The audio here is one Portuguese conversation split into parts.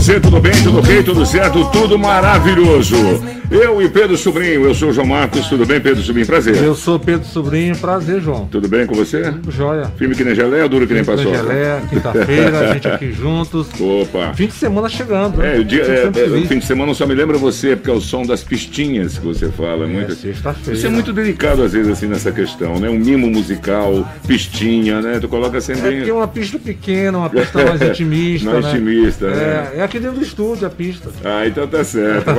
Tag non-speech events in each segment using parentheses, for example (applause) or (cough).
Você, tudo bem, tudo ok, tudo certo, tudo maravilhoso. Eu e Pedro Sobrinho, eu sou o João Marcos, tudo bem, Pedro Sobrinho? Prazer. Eu sou Pedro Sobrinho, prazer, João. Tudo bem com você? Joia. Filme que nem geleia, duro que nem Fim de paçoca? Gelé, quinta-feira, a gente aqui (laughs) juntos. Opa. Fim de semana chegando, né? É, o, dia, é, é, o fim de semana só me lembra você, porque é o som das pistinhas que você fala. É, muito... sexta-feira. Você é muito delicado, às vezes, assim, nessa questão, né? Um mimo musical, pistinha, né? Tu coloca sempre É porque é uma pista pequena, uma pista (laughs) mais intimista. Mais né? intimista, né? É, é aqui dentro do estúdio a pista. Ah, então tá certo.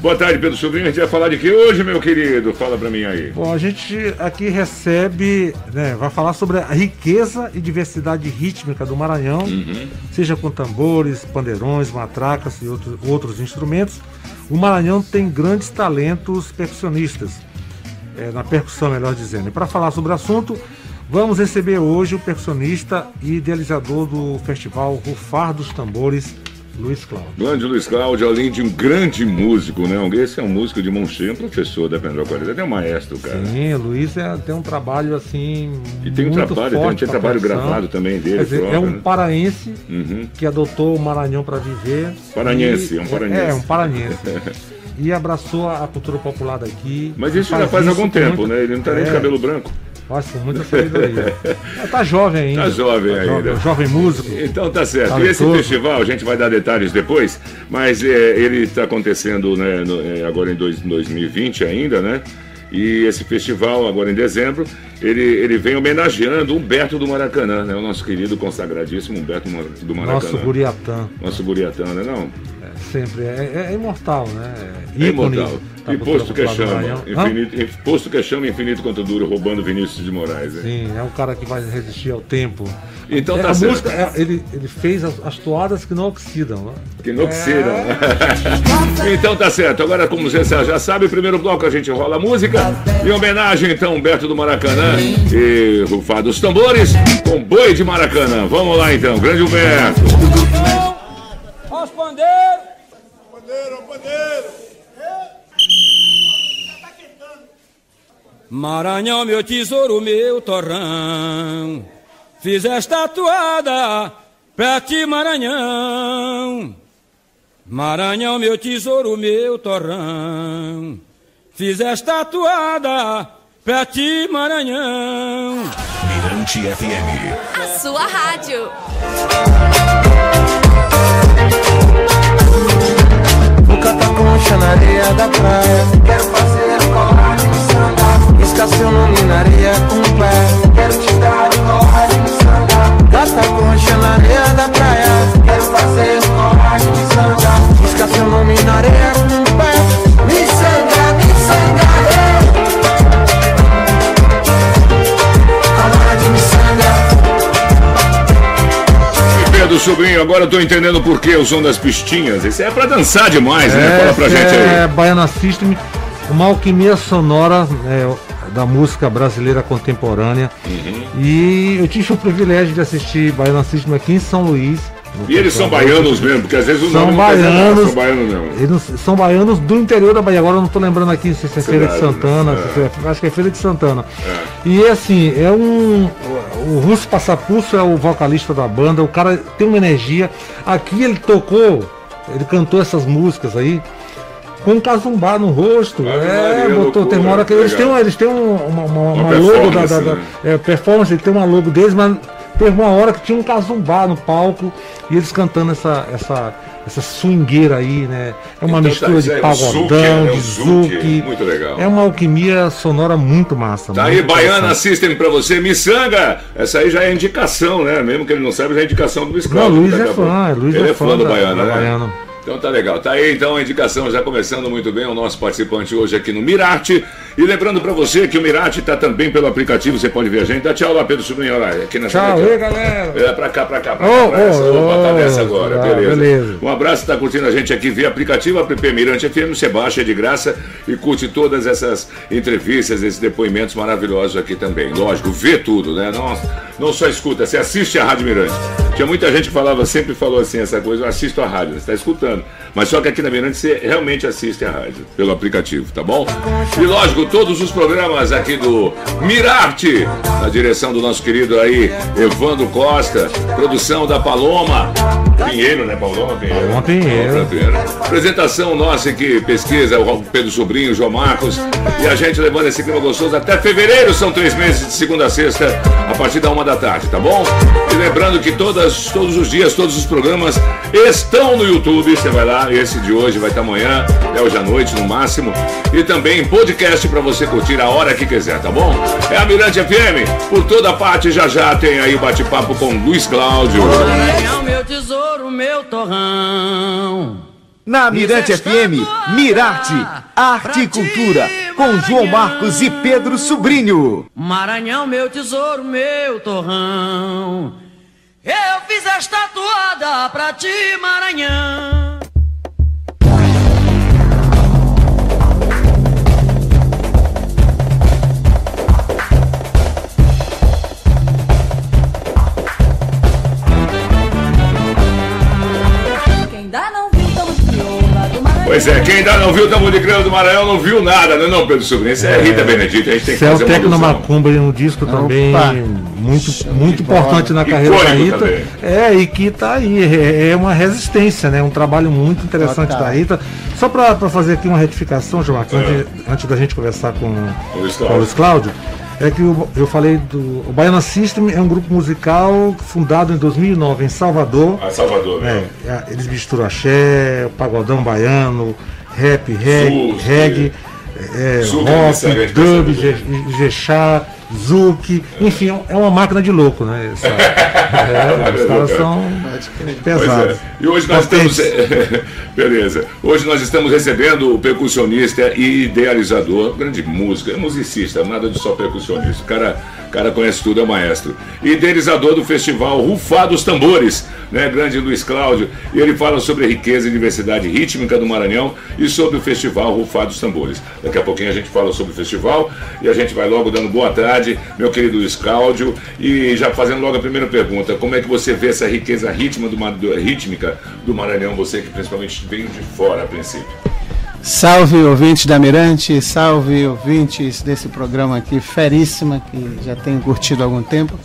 Boa tarde, (laughs) Pedro Sobrinho. A gente vai falar de que hoje, meu querido? Fala pra mim aí. Bom, a gente aqui recebe, né, vai falar sobre a riqueza e diversidade rítmica do Maranhão, Uhum. seja com tambores, pandeirões, matracas e outros, outros instrumentos. O Maranhão tem grandes talentos percussionistas, é, na percussão, melhor dizendo. E para falar sobre o assunto, vamos receber hoje o percussionista e idealizador do festival Rufar dos Tambores, Luiz Cláudio. Grande Luiz Cláudio, além de um grande músico, né? Esse é um músico de mão cheia, um professor da Pendra Qualidade, é um maestro, cara. Sim, o Luiz é, tem um trabalho assim. E tem um muito trabalho, tem, forte tem pra trabalho gravado também dele. Quer dizer, é próprio, um né? paraense Uhum. que adotou o Maranhão para viver. Paranhense, E- é um paranhense. É, um paranhense. e abraçou a cultura popular daqui. Mas isso já faz algum tempo, muito- né? Ele não tá nem de É, cabelo branco. Com muita sabedoria. Mas (laughs) tá jovem ainda. Tá jovem ainda. Jovem, jovem músico. Então tá certo. E esse Talentoso. festival, a gente vai dar detalhes depois, mas é, ele está acontecendo né, no- é, agora em dois- 2020 ainda, né? E esse festival, agora em dezembro, ele, ele vem homenageando Humberto do Maracanã, né? O nosso querido consagradíssimo Humberto do Maracanã. Nosso Guriatã. Nosso Guriatã, né? Não? É, sempre. É, é- é imortal, né? É imortal. cultura posto que popular do chama, infinito, posto que chama infinito quanto duro, roubando Vinícius de Moraes. né? Sim, é um cara que vai resistir ao tempo. Então É, tá a certo. música, é, ele, ele fez as, as toadas que não oxidam. Né? Que enlouqueceram. (laughs) então tá certo. Agora, como você já sabe, o primeiro bloco a gente rola música. Em homenagem, então, Humberto do Maracanã e Rufar dos Tambores com Boi de Maracanã. Vamos lá, então. Grande Humberto. Maranhão, meu tesouro, meu torrão, fiz esta toada pra ti, Maranhão. Maranhão, meu tesouro, meu torrão, fiz esta toada pra ti, Maranhão. Mirante FM. A sua rádio. Na areia da praia. Quero fazer colagem de sanga Riscar seu nome na areia com o pé. Quero te dar colagem de sanga Gata concha Agora eu tô entendendo por que o som das pistinhas. Isso é pra dançar demais, né? Fala pra gente é aí. Baiana System, uma alquimia sonora é, da música brasileira contemporânea. Uhum. E eu tive o privilégio de assistir Baiana System aqui em São Luís. E eles são baianos mesmo, porque às vezes o São baianos. São baianos mesmo. Eles são baianos do interior da Bahia. Agora eu não estou lembrando aqui se é Feira de Cidade, Santana, né? se é- acho que é Feira de Santana. E assim, é um. O Russo Passapulso é o vocalista da banda, o cara tem uma energia. Aqui ele tocou, ele cantou essas músicas aí. Com um casumbá no rosto, é, botou, tem uma hora que eles têm, legal. eles têm um- uma, uma, Uma uma logo da, da, performance, da- né? é, performance, ele tem uma logo deles, mas teve uma hora que tinha um casumbá no palco e eles cantando essa, essa, essa swingueira aí, né? É uma Então tá, mistura isso de é pagodão, né? É de zouk, muito legal. É uma alquimia sonora muito massa. Tá muito aí, Baiana. System pra você, Missanga. Essa aí já é indicação, né? Mesmo que ele não saiba, já é indicação do Luiz Não, Cláudio. Luiz Daqui é a pouco. fã, Luiz Ele é é fã do da- Baiana, da né? Baiana. Então tá legal. Tá aí então a indicação já começando muito bem o nosso participante hoje aqui no Mirarte. E lembrando para você que o Mirate está também pelo aplicativo, você pode ver a gente. Dá tchau lá, Pedro Sobrinho, aqui nessa Tchau, aí, galera. É, pra cá, pra cá, pra cá. Pra essa. ô, Opa, tá ô, nessa agora, tá, beleza. beleza. Um abraço, tá curtindo a gente aqui via aplicativo, app Mirante FM, você baixa é de graça e curte todas essas entrevistas, esses depoimentos maravilhosos aqui também. Lógico, vê tudo, né? Não, não só escuta, você assiste a Rádio Mirante. Tinha muita gente que falava, sempre falou assim, essa coisa, eu assisto a rádio, você está escutando. Mas só que aqui na Mirante você realmente assiste a rádio, pelo aplicativo, tá bom? E lógico, todos os programas aqui do Mirarte, na direção do nosso querido aí, Evandro Costa, produção da Paloma. Pinheiro, né, Paloma? Pinheiro. Paloma Pinheiro. Pinheiro. Apresentação nossa aqui, pesquisa, o Pedro Sobrinho, o João Marcos. E a gente levando esse clima gostoso até fevereiro, são três meses de segunda a sexta, partir da uma da tarde, tá bom? E lembrando que todas, todos os dias, todos os programas estão no YouTube. Você vai lá, esse de hoje vai estar amanhã, é hoje à noite no máximo. E também podcast para você curtir a hora que quiser, tá bom? É a Mirante FM, por toda parte, já já tem aí o bate-papo com Luiz Cláudio. Maranhão, meu tesouro, meu torrão. Na Mirante FM, Mirarte, Arte e Cultura, com João Marcos e Pedro Sobrinho. Maranhão, meu tesouro, meu torrão. Eu fiz esta toada pra ti, Maranhão. Pois é, quem ainda não viu o Tamo de Creu do Maranhão não viu nada, não é não, Pedro Sobrinho? Isso é Rita Benedito, a gente tem que Céu fazer uma Tecno. Macumba um disco também Opa. muito, muito importante na carreira da Rita. também. É, e que tá aí, é, é uma resistência, né? Um trabalho muito interessante Total. da Rita. Só para fazer aqui uma retificação, João Marcos, É. antes, antes da gente conversar com O Luiz Cláudio. É que o- eu falei do. O Baiana System é um grupo musical fundado em 2009 em Salvador. A Salvador, É, né? é, eles misturam axé, pagodão baiano, rap, reggae, Zouk. reggae é, Zouk é rock, dub, jexá, zouk, enfim, é uma máquina de louco, né? Essa- (laughs) é, os caras são pesados. é. E hoje nós estamos. Potentes. (laughs) Beleza. Hoje nós estamos recebendo o percussionista e idealizador, grande música, é musicista, nada de só percussionista. O cara, o cara conhece tudo, é maestro. Idealizador do festival Rufar dos Tambores, né? Grande Luiz Cláudio. E ele fala sobre a riqueza e diversidade rítmica do Maranhão e sobre o festival Rufar dos Tambores. Daqui a pouquinho a gente fala sobre o festival e a gente vai logo dando boa tarde, meu querido Luiz Cláudio. E já fazendo logo a primeira pergunta: como é que você vê essa riqueza rítmica do, rítmica do Maranhão, você que principalmente veio de fora a princípio? Salve ouvintes da Mirante, salve ouvintes desse programa aqui, feríssima, que já tenho curtido há algum tempo.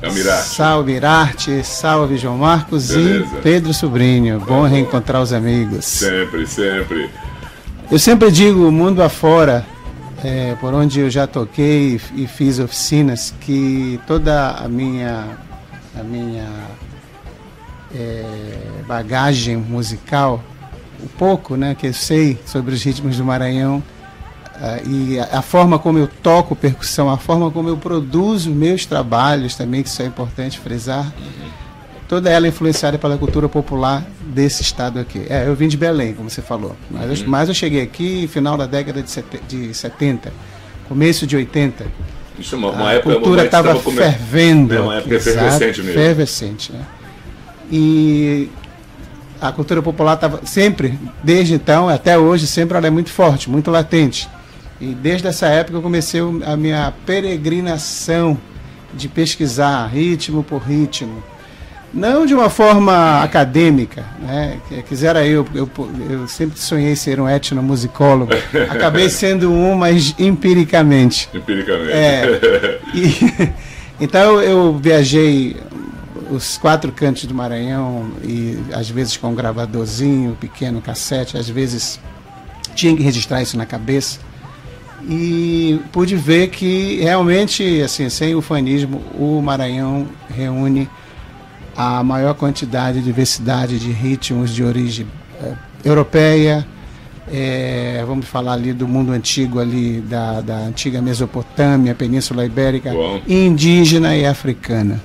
É o Mirarte. Salve Irarte, salve João Marcos Beleza. e Pedro Sobrinho. Bom reencontrar os amigos. Sempre, sempre. Eu sempre digo, mundo afora, é, por onde eu já toquei e fiz oficinas, que toda a minha, a minha é, bagagem musical, o pouco né, que eu sei sobre os ritmos do Maranhão, ah, e a, a forma como eu toco percussão, a forma como eu produzo meus trabalhos também, que isso é importante frisar, toda ela é influenciada pela cultura popular desse estado aqui. É, eu vim de Belém, como você falou, mas, eu, mas eu cheguei aqui no final da década de, sete- de 70, começo de 80. Isso é uma, uma a época cultura uma estava fervendo. É uma época efervescente mesmo. Efervescente, né? E a cultura popular estava sempre, desde então até hoje, sempre ela é muito forte, muito latente. E desde essa época eu comecei a minha peregrinação de pesquisar ritmo por ritmo. Não de uma forma acadêmica, né? Quisera eu, eu, eu sempre sonhei ser um etnomusicólogo. (laughs) Acabei sendo um, mas empiricamente. Empiricamente. É. E, (laughs) então eu viajei os quatro cantos do Maranhão e às vezes com um gravadorzinho, pequeno cassete, às vezes tinha que registrar isso na cabeça. E pude ver que realmente, assim, sem o fanismo, o Maranhão reúne a maior quantidade e diversidade de ritmos de origem eh, europeia, eh, vamos falar ali do mundo antigo ali da, da antiga Mesopotâmia, Península Ibérica, Bom. indígena e africana.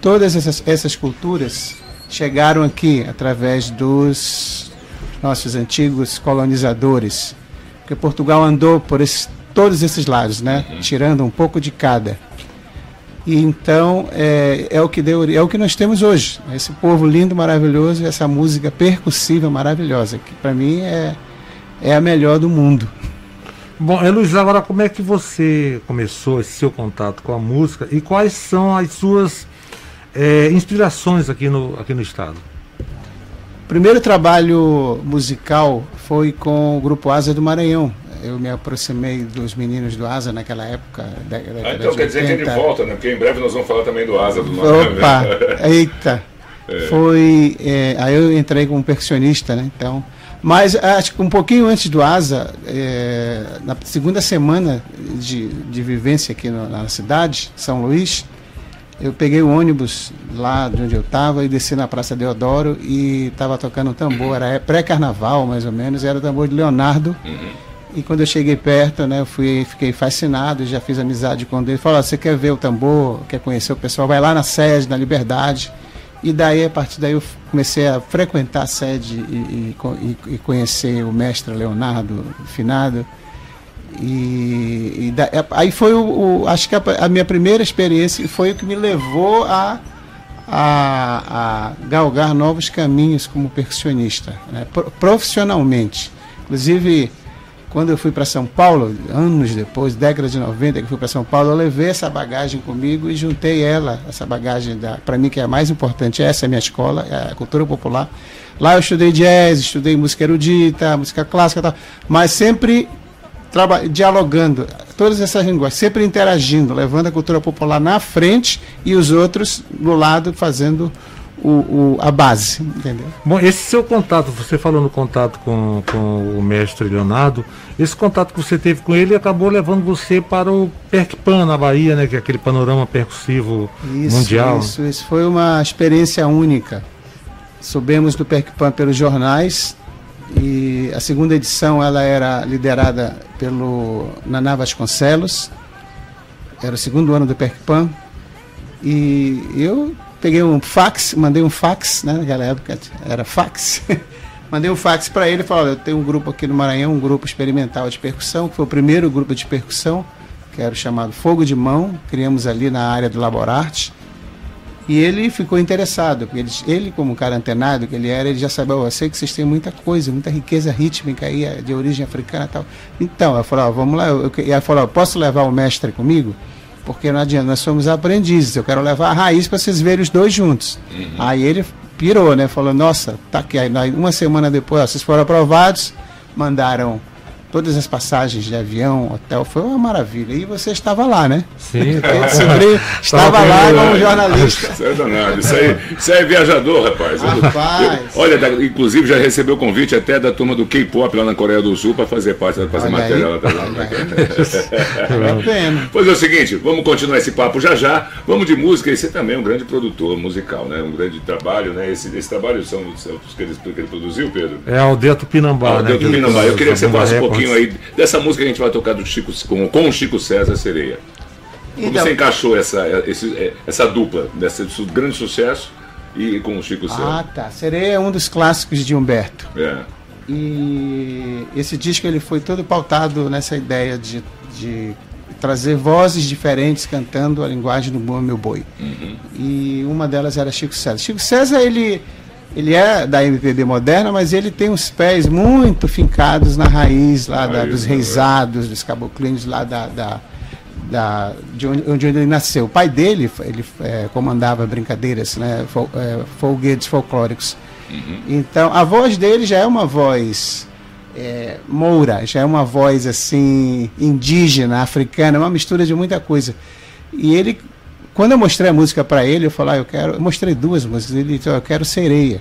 Todas essas, essas culturas chegaram aqui através dos nossos antigos colonizadores, porque Portugal andou por esse todos esses lados, né? Tirando um pouco de cada. E então é, é o que deu, é o que nós temos hoje. Esse povo lindo, maravilhoso, e essa música percussiva maravilhosa, que para mim é, é a melhor do mundo. Bom, Luiz, agora como é que você começou esse seu contato com a música e quais são as suas é, inspirações aqui no, aqui no estado? Primeiro trabalho musical foi com o grupo Asa do Maranhão. Eu me aproximei dos meninos do Asa naquela época. Da, da Ah, então quer dizer que ele volta, né? Porque em breve nós vamos falar também do Asa do Maranhão. Opa, (laughs) eita. Foi. é, aí eu entrei como percussionista, né? Então. Mas acho que um pouquinho antes do Asa, é, na segunda semana de, de vivência aqui no- na cidade, São Luís, eu peguei o ônibus lá de onde eu estava e desci na Praça Deodoro e estava tocando um tambor, era pré-carnaval mais ou menos, era o tambor de Leonardo. E quando eu cheguei perto, né, eu fui, fiquei fascinado, já fiz amizade com ele. Falou: "Ó, você quer ver o tambor, quer conhecer o pessoal? Vai lá na sede, na Liberdade. E daí, a partir daí, eu comecei a frequentar a sede e, e- e conhecer o mestre Leonardo Finado. E, e da- aí foi o, o- acho que a, a minha primeira experiência foi o que me levou a, a, a galgar novos caminhos como percussionista, né, pro- profissionalmente. Inclusive, quando eu fui para São Paulo, anos depois, década de 90 que fui para São Paulo, eu levei essa bagagem comigo e juntei ela, essa bagagem, para mim que é a mais importante, essa é a minha escola, é a cultura popular. Lá eu estudei jazz, estudei música erudita, música clássica tal, mas sempre dialogando, todas essas linguagens, sempre interagindo, levando a cultura popular na frente e os outros do lado fazendo o, o- a base, entendeu? Bom, esse seu contato, você falou no contato com, com o mestre Leonardo, esse contato que você teve com ele acabou levando você para o Percpan na Bahia, né? Que é aquele panorama percussivo Isso, mundial. Isso, isso foi uma experiência única. Soubemos do PECPAN pelos jornais e a segunda edição ela era liderada pelo Naná Vasconcelos, era o segundo ano do PECPAN e eu peguei um fax, mandei um fax, né, naquela época era fax, (laughs) mandei um fax para ele e falei, eu tenho um grupo aqui no Maranhão, um grupo experimental de percussão, que foi o primeiro grupo de percussão, que era o chamado Fogo de Mão, criamos ali na área do Laborarte, e ele ficou interessado, porque ele, ele, como um cara antenado que ele era, ele já sabia, "Ó, eu sei que vocês têm muita coisa, muita riqueza rítmica aí, eh, de origem africana e tal. Então, eu falei, ó, vamos lá, eu, e ela falou, ó, posso levar o mestre comigo? Porque não adianta, nós somos aprendizes, eu quero levar a raiz para vocês verem os dois juntos. Aí ele pirou, né? Falou, nossa, tá aqui. Aí, uma semana depois, ó, vocês foram aprovados, mandaram todas as passagens de avião, hotel, foi uma maravilha. E você estava lá, né? Sim, sobrinho estava lá como jornalista. Isso é danado. Isso aí, isso aí é viajador, rapaz. Rapaz. eu- olha, da- inclusive já recebeu convite até da turma do K-pop lá na Coreia do Sul para fazer parte, pra fazer Olha aí, lá também. É pena. Pois é o seguinte, vamos continuar esse papo já já. Vamos de música. E você também é um grande produtor musical, né? Um grande trabalho, né? Esse, esse trabalho são, são os que ele, que ele produziu, Pedro? É a Aldeia Tupinambá, Ah, né? Do Pinambá. Eu queria que você falasse um Records. Pouquinho aí dessa música que a gente vai tocar do Chico, com, com o Chico César Sereia. Como Então, você encaixou essa, esse- essa dupla, desse grande sucesso e com o Chico ah, César? tá. Sereia é um dos clássicos de Humberto. É. E esse disco ele foi todo pautado nessa ideia de, de trazer vozes diferentes cantando a linguagem do bom meu boi. E uma delas era Chico César. Chico César ele ele é da MPB moderna, mas ele tem os pés muito fincados na raiz lá da- dos né? reisados, dos caboclinhos lá da, da, da- de onde, onde ele nasceu. O pai dele ele é, comandava brincadeiras, né, fol, é, folguedos folclóricos. Então, a voz dele já é uma voz é, moura, já é uma voz assim indígena, africana, uma mistura de muita coisa. E ele, quando eu mostrei a música para ele, eu falei, ah, eu quero, eu mostrei duas músicas, ele disse, eu quero sereia,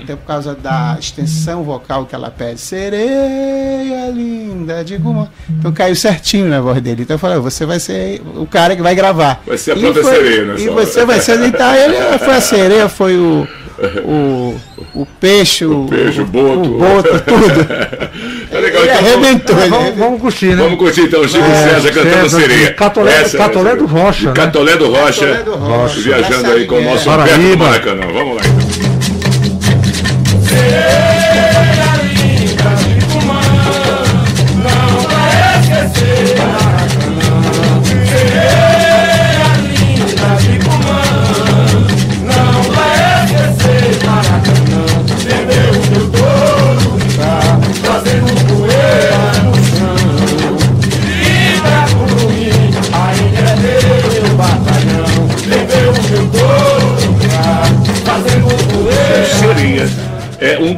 até por causa da extensão vocal que ela pede, sereia linda, digo uma... então caiu certinho na voz dele. Então eu falei, você vai ser o cara que vai gravar. Vai ser a E própria foi- sereia, né, E você vai ser, então ele foi a sereia, foi o o, o peixe, o, peixe, o boto. o boto, tudo. (laughs) Tá legal, Ele então arrebentou, Vamos, vamos curtir, né? Vamos curtir então o Chico É, César cantando César, sereia. Catolé- Essa- Catolé essa- do Rocha, né? Catolé do Rocha. Catolé do Rocha. Viajando aí com o é. nosso Humberto. Maracanã. Vamos lá então. Não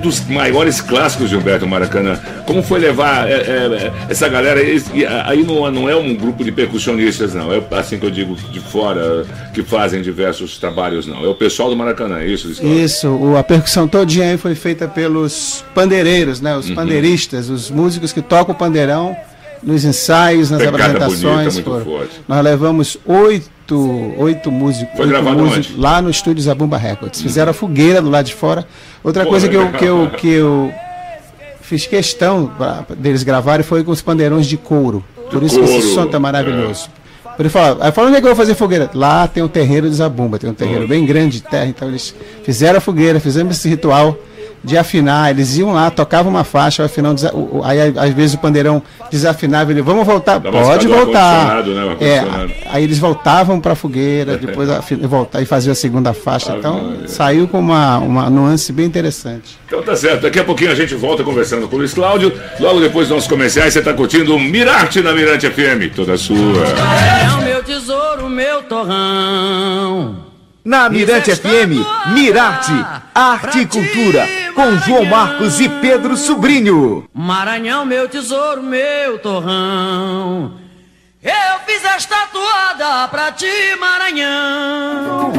dos maiores clássicos de Humberto Maracanã. Como foi levar é, é, essa galera? Aí não, não é um grupo de percussionistas, não. É assim que eu digo de fora, que fazem diversos trabalhos, não. É o pessoal do Maracanã, é isso? Isso, o- a percussão todinha aí foi feita pelos pandeireiros, né? Uhum. Os pandeiristas, os músicos que tocam o pandeirão nos ensaios, nas Pegada apresentações. bonita, forte. Nós levamos oito, oito músicos, Foi oito músicos onde? lá no estúdio Zabumba Records. Fizeram a fogueira do lado de fora. Outra coisa que eu, que, eu, (laughs) que eu fiz questão pra- deles gravarem foi com os pandeirões de couro. Por isso que esse couro, som tá maravilhoso. Ele falou, aí falou, onde é que eu vou fazer fogueira? Lá tem o terreiro de Zabumba, tem um terreiro bem grande de terra, então eles fizeram a fogueira, fizemos esse ritual de afinar, eles iam lá, tocavam uma faixa, o afinão, desa- o- o- aí às vezes o pandeirão desafinava, ele, vamos voltar, Dá pode voltar. né, o É, aí eles voltavam para (laughs) a fogueira, depois voltar e faziam a segunda faixa, então saiu com uma, uma nuance bem interessante. Então tá certo, daqui a pouquinho a gente volta conversando com o Luiz Cláudio. Logo depois dos nossos comerciais, você tá curtindo o Mirarte na Mirante FM, toda sua. Maranhão, meu tesouro, meu torrão. Na Mirante FM, Mirarte, Arte e Cultura, com João Marcos e Pedro Sobrinho. Maranhão, meu tesouro, meu torrão. Eu fiz esta toada pra ti, Maranhão.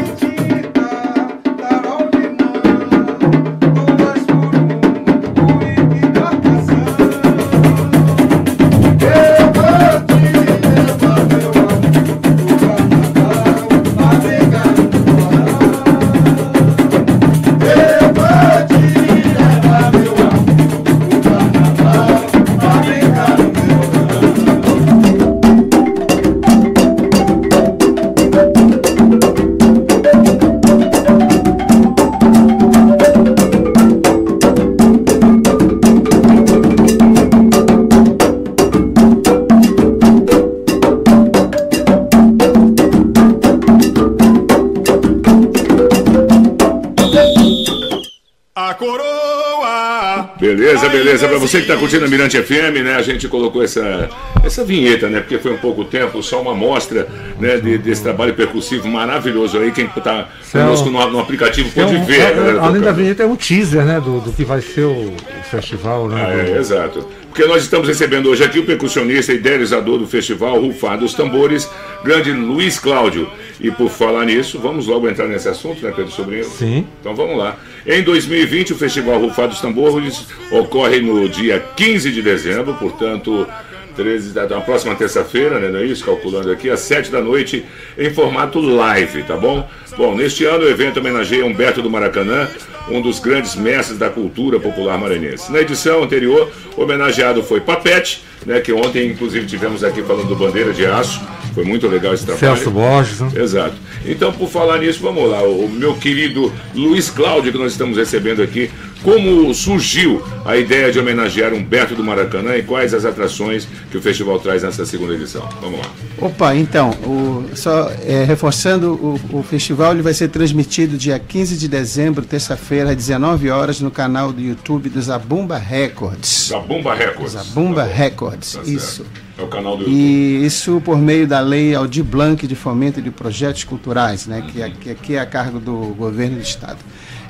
Você que tá curtindo a Mirante FM, né? A gente colocou essa, essa vinheta, né? Porque foi um pouco tempo, só uma amostra né, de- desse trabalho percussivo maravilhoso aí. Quem tá conosco no, no aplicativo É pode um- ver. é- a galera além da vinheta, é um teaser, né? Do, do que vai ser o, o festival, né? Ah, do- é, exato. Porque nós estamos recebendo hoje aqui o percussionista e idealizador do festival Rufar dos Tambores, grande Luiz Cláudio. E por falar nisso, vamos logo entrar nesse assunto, né, Pedro Sobrinho? Sim. Então vamos lá. Em 2020, o Festival Rufar dos Tambores ocorre no dia 15 de dezembro, portanto, 13, da da próxima terça-feira, né, não é isso? Calculando aqui, às 7 da noite, em formato live, tá bom? Bom, neste ano o evento homenageia Humberto do Maracanã, um dos grandes mestres da cultura popular maranhense. Na edição anterior, o homenageado foi Papete, né, que ontem, inclusive, tivemos aqui falando do Bandeira de Aço. Foi muito legal esse trabalho. Celso Borges, né? Exato. Então, por falar nisso, vamos lá. O meu querido Luiz Cláudio, que nós estamos recebendo aqui, como surgiu a ideia de homenagear Humberto do Maracanã e quais as atrações que o festival traz nessa segunda edição? Vamos lá. Opa, então, o- só é, reforçando, o, o festival ele vai ser transmitido dia 15 de dezembro, terça-feira, às 19 horas, no canal do YouTube do Zabumba Records. Zabumba Records. Zabumba Tá. Records, Tá isso. É o canal do YouTube. E isso por meio da lei Aldir Blanc de fomento de projetos culturais, né, que, é- que aqui é a cargo do governo do estado.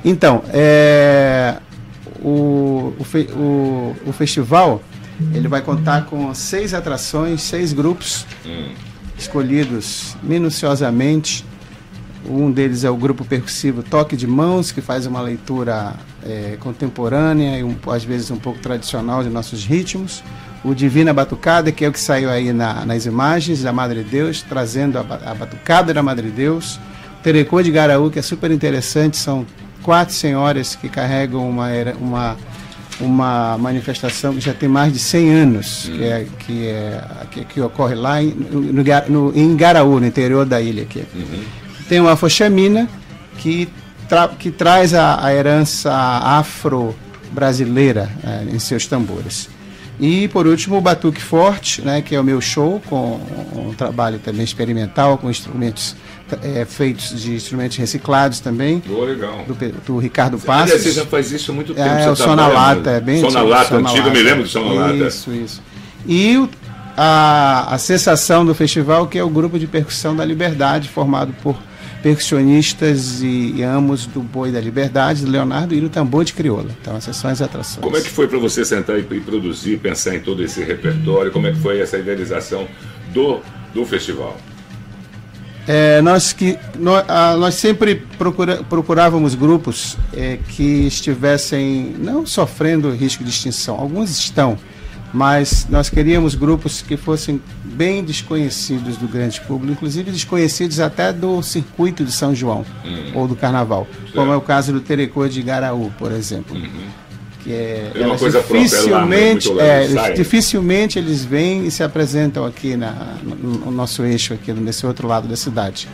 Então, é, o, o, o- o festival ele vai contar com seis atrações, seis grupos escolhidos minuciosamente. Um deles é o grupo percussivo Toque de Mãos, que faz uma leitura é, contemporânea e um, às vezes um pouco tradicional de nossos ritmos. O Divina Batucada, que é o que saiu aí na- nas imagens da Madre Deus, trazendo a, a batucada da Madre Deus. Terecô de Garaú, que é super interessante, são quatro senhoras que carregam uma, uma, uma manifestação que já tem mais de 100 anos, que, é, que, é, que, que ocorre lá em, no, no- em Garaú, no interior da ilha aqui. Tem uma Foxamina, que, tra- que traz a, a herança afro-brasileira eh, em seus tambores. E, por último, o Batuque Forte, né, que é o meu show, com um trabalho também experimental, com instrumentos eh, feitos de instrumentos reciclados também, legal. do, do Ricardo Aliás, Passos. você já faz isso há muito tempo. É, o som na trabalha, lata, né? é bem na antigo, antigo, eu me lembro do som na lata. Isso, isso. E o- a, a sensação do festival, que é o grupo de percussão da Liberdade, formado por percussionistas e, e amos do Boi da Liberdade, do Leonardo e do Tambor de Crioula. Então essas são as atrações. Como é que foi para você sentar e, e, produzir, pensar em todo esse repertório? Como é que foi essa idealização do, do festival? É, nós, que, nós, ah, nós sempre procura, procurávamos grupos é, que estivessem não sofrendo risco de extinção, alguns estão, mas nós queríamos grupos que fossem bem desconhecidos do grande público, inclusive desconhecidos até do circuito de São João uhum. ou do Carnaval, certo. como é o caso do Terecô de Garaú, por exemplo. Uhum. Que é, é uma coisa dificilmente, própria, é lá, é, dificilmente eles vêm e se apresentam aqui na, no, no nosso eixo, aqui nesse outro lado da cidade.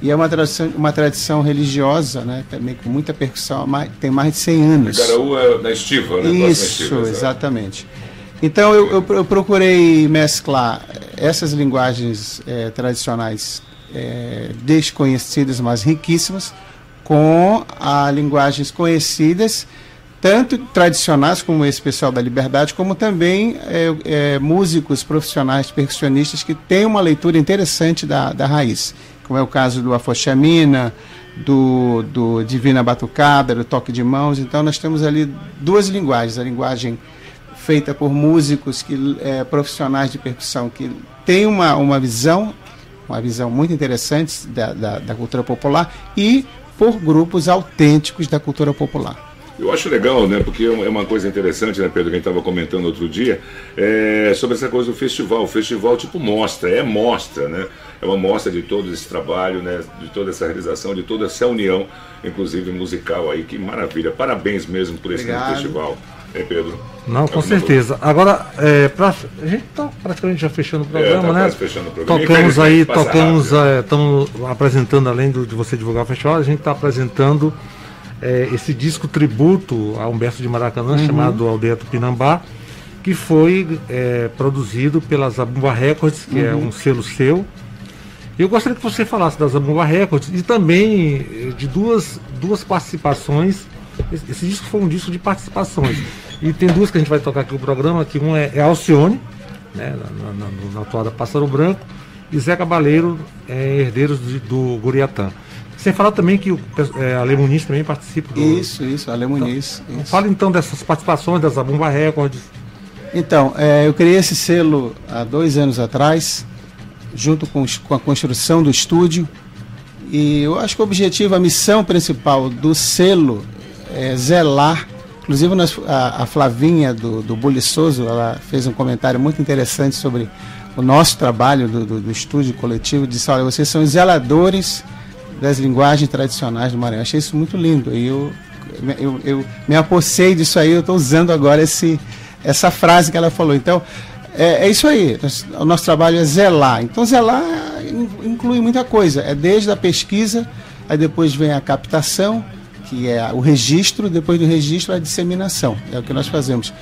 E é uma tradição, uma tradição religiosa, né? Também com muita percussão, tem mais de 100 anos. Garaú é na estiva, né? Isso, estiva, exatamente. Então eu, eu, eu, procurei mesclar essas linguagens é, tradicionais é, desconhecidas, mas riquíssimas, com as linguagens conhecidas, tanto tradicionais como esse pessoal da Liberdade, como também é, é, músicos profissionais, percussionistas que têm uma leitura interessante da, da raiz, como é o caso do Afoxamina, do, do Divina Batucada, do Toque de Mãos. Então nós temos ali duas linguagens, a linguagem feita por músicos que, é, profissionais de percussão que têm uma, uma visão, uma visão muito interessante da, da, da cultura popular e por grupos autênticos da cultura popular. Eu acho legal, né? Porque é uma coisa interessante, né, Pedro? Que a gente estava comentando outro dia, é, sobre essa coisa do festival. O festival, tipo, mostra, é mostra, né? É uma mostra de todo esse trabalho, né? De toda essa realização, de toda essa união, inclusive musical aí. Que maravilha. Parabéns mesmo por esse festival. É, Pedro? Não, com certeza. Agora, é, pra, a gente está praticamente já fechando o é, programa, é, tá né? Fechando o programa. Tocamos aí, tocamos, estamos é, apresentando, além do, de você divulgar o festival, a gente está apresentando é, esse disco tributo a Humberto de Maracanã, uhum. chamado Aldeia Tupinambá, que foi é, produzido pela Zabumba Records, que é uhum. é um selo seu. Eu gostaria que você falasse da Zabumba Records e também de duas, duas participações esse, disco foi um disco de participações. E tem duas que a gente vai tocar aqui no programa, que um é, é Alcione, né, na, na, na atuada Pássaro Branco, e Zé Cabaleiro, é, herdeiros do, do Guriatã. Sem falar também que o é, Ale Muniz também participa do. Isso, isso, Ale Muniz. Então, Fala então dessas participações da Zabumba Records. Então, é, eu criei esse selo há dois anos atrás, junto com, com a construção do estúdio. E eu acho que o objetivo, a missão principal do selo é, zelar. Inclusive nós, a, a, Flavinha do, do Buliçoso, ela fez um comentário muito interessante sobre o nosso trabalho do, do, do estúdio coletivo. Disse: olha, vocês são zeladores das linguagens tradicionais do Maranhão. Achei isso muito lindo. E eu, eu, eu me apossei disso aí, eu estou usando agora esse, essa frase que ela falou. Então, é, é, isso aí. O nosso trabalho é zelar. Então, zelar inclui muita coisa. É desde a pesquisa, aí depois vem a captação, que é o registro, depois do registro a disseminação. É o que nós fazemos.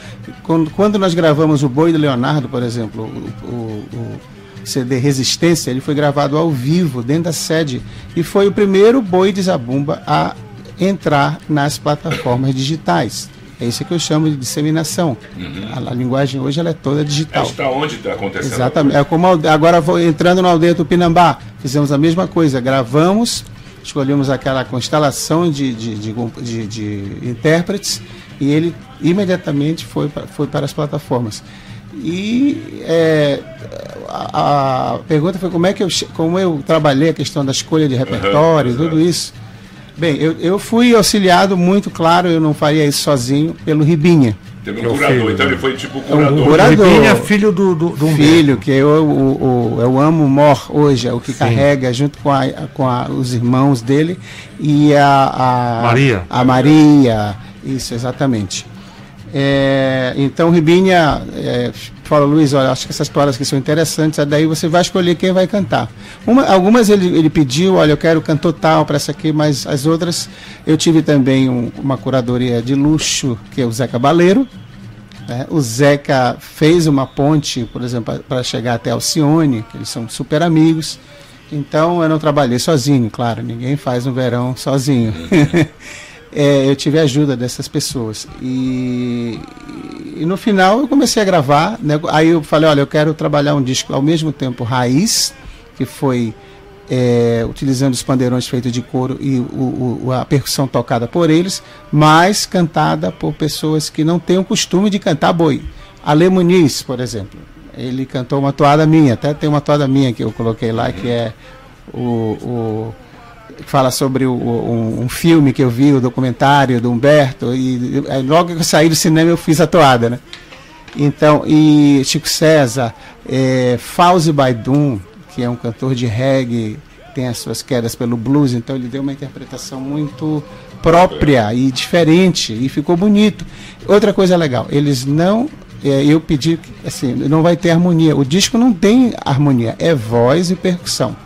Quando, quando nós gravamos o Boi do Leonardo, por exemplo, o, o, o, CD Resistência, ele foi gravado ao vivo, dentro da sede, e foi o primeiro Boi de Zabumba a entrar nas plataformas digitais. É isso que eu chamo de disseminação. Uhum. A, a, linguagem hoje ela é toda digital. Está onde está acontecendo? Exatamente. É como agora vou entrando na aldeia Tupinambá, fizemos a mesma coisa, gravamos escolhemos aquela constelação de, de, de, de, de intérpretes e ele imediatamente foi, foi para as plataformas. E é, a, a, pergunta foi como é que eu, como eu trabalhei a questão da escolha de repertório, uhum, tudo isso. Bem, eu, eu fui auxiliado muito claro, eu não faria isso sozinho, pelo Ribinha. Teve um curador, filho, então ele foi tipo curador. Um curador. Ribinha, filho do, do, do Filho, que eu, o, o, eu amo Mor hoje, é o que Sim. carrega junto com, a, com a, os irmãos dele e a, a Maria. A Maria, isso, exatamente. É, então Ribinha é, fala, Luiz, olha, acho que essas toalhas aqui são interessantes, daí você vai escolher quem vai cantar. Uma, algumas ele, ele pediu, olha, eu quero cantor tal para essa aqui, mas as outras eu tive também um, uma curadoria de luxo, que é o Zeca Baleiro. Né? O Zeca fez uma ponte, por exemplo, para chegar até Alcione, que eles são super amigos. Então eu não trabalhei sozinho, claro, ninguém faz um verão sozinho. (laughs) é, eu tive a ajuda dessas pessoas. E, e, no final eu comecei a gravar. Né? Aí eu falei, olha, eu quero trabalhar um disco ao mesmo tempo raiz, que foi é, utilizando os pandeirões feitos de couro e o, o, a percussão tocada por eles, mas cantada por pessoas que não têm o costume de cantar boi. Ale Muniz, por exemplo, ele cantou uma toada minha, até tem uma toada minha que eu coloquei lá, que é o, o fala sobre o, um, filme que eu vi, o documentário do Humberto, e, logo que eu saí do cinema eu fiz a toada, né? Então, e Chico César, é, Fauzi Baidum, que é um cantor de reggae, tem as suas quedas pelo blues, então ele deu uma interpretação muito própria e diferente e ficou bonito. Outra coisa legal, eles não é, eu pedi assim, não vai ter harmonia. O disco não tem harmonia, é voz e percussão.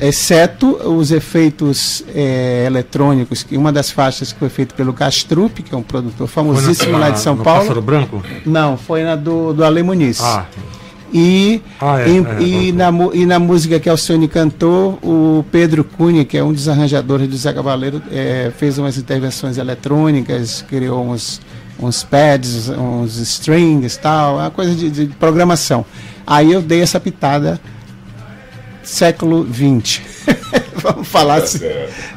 Exceto os efeitos é, eletrônicos, que uma das faixas que foi feita pelo Castrup, que é um produtor famosíssimo na, lá de São Paulo. Pássaro Branco? Não, foi na do, do Ale Muniz. Ah. E, ah, é, em, é, e, na, e na música que Alcione cantou, o Pedro Cunha, que é um dos arranjadores do Zé Cavaleiro, é, fez umas intervenções eletrônicas, criou uns, uns pads, uns strings tal, uma coisa de, de programação. Aí eu dei essa pitada século XX. (laughs) Vamos falar assim.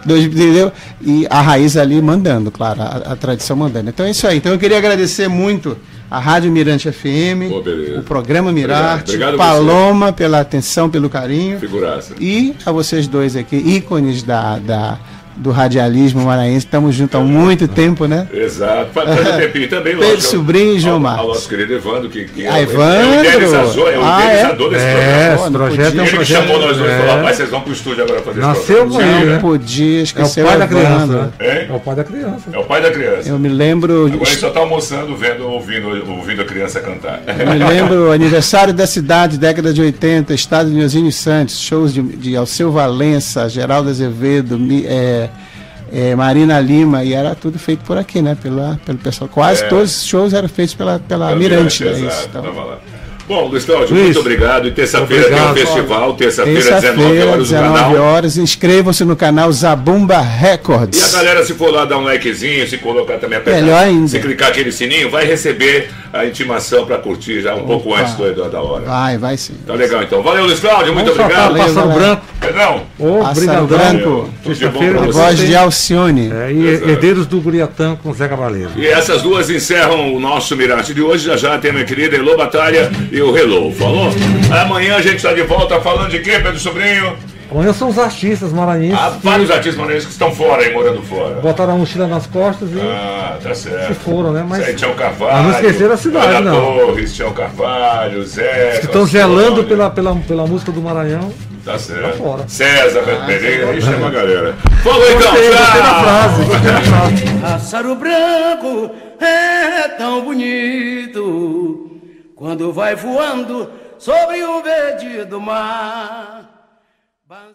Dois, entendeu? E a raiz ali mandando, claro, a, a tradição mandando. Então é isso aí. Então eu queria agradecer muito a Rádio Mirante FM, o programa Mirarte, Obrigado. Obrigado Paloma você. pela atenção, pelo carinho. Figuraça. E a vocês dois aqui, ícones da, da do radialismo maranhense. Estamos juntos há muito tempo, né? Exato. Faz um (laughs) tempinho também, lógico. Pedro Sobrinho e João Marcos. Ao nosso querido Evandro, que, que é, ah, Evandro. é o idealizador, é o ah, idealizador é? desse é, programa. Esse projeto é um ele projeto... chamou nós dois e é. falou, rapaz, vocês vão pro estúdio agora fazer Nasceu esse com ele, Não né? podia esquecer é o pai o da criança. Né? É? é o pai da criança. É o pai da criança. Eu me lembro... Agora ele só está almoçando, vendo, ouvindo, ouvindo a criança cantar. Eu me lembro, (laughs) aniversário da cidade, década de 80, estado de Nhozinho Santos, shows de, de Alceu Valença, Geraldo Azevedo, é, é, Marina Lima, e era tudo feito por aqui, né? Pela, pelo pessoal. Quase É. todos os shows eram feitos pela, pela É, Mirante. né? exato, Isso, então. lá. Bom, Luiz Cláudio, Luiz, muito obrigado. E terça-feira tem um festival, terça-feira, 19 Terça-feira, horas no 19 canal. horas. Inscrevam-se no canal Zabumba E a Records. galera, se for lá dar um likezinho, se colocar também apertar, Melhor ainda. se clicar aquele sininho, vai receber a intimação para curtir já um pouco antes do, da hora. Vai, vai sim. Tá legal então. Valeu, Luiz Cláudio, muito Vamos obrigado. soltar o Pássaro Valeu, Branco. Pedrão, Ô, Pássaro brigadão. Branco. de Sexta-feira A depois voz de Alcione. É, e Exato. Herdeiros do Guriatã com Zé Cavaleiro. E essas duas encerram o nosso Mirante de hoje. Já já tem minha querida Elô Batalha e o Hello. Falou? Amanhã a gente está de volta falando de quê, Pedro Sobrinho? Amanhã são os artistas maranhenses Há vários artistas maranhenses que estão fora aí, morando fora. botaram a mochila nas costas e Ah, tá certo. se foram, né? Mas Tião Carvalho. Ah, não esqueceram a cidade, Ana não. Torres, Tião Carvalho, Zé. que estão zelando pela, pela, pela música do Maranhão. Tá certo. fora. César, Beto Pereira, aí chama a galera. Falou então, Gostei, gostei da tchau! frase. Gostei da frase. Pássaro branco é tão bonito quando vai voando sobre o verde do mar. van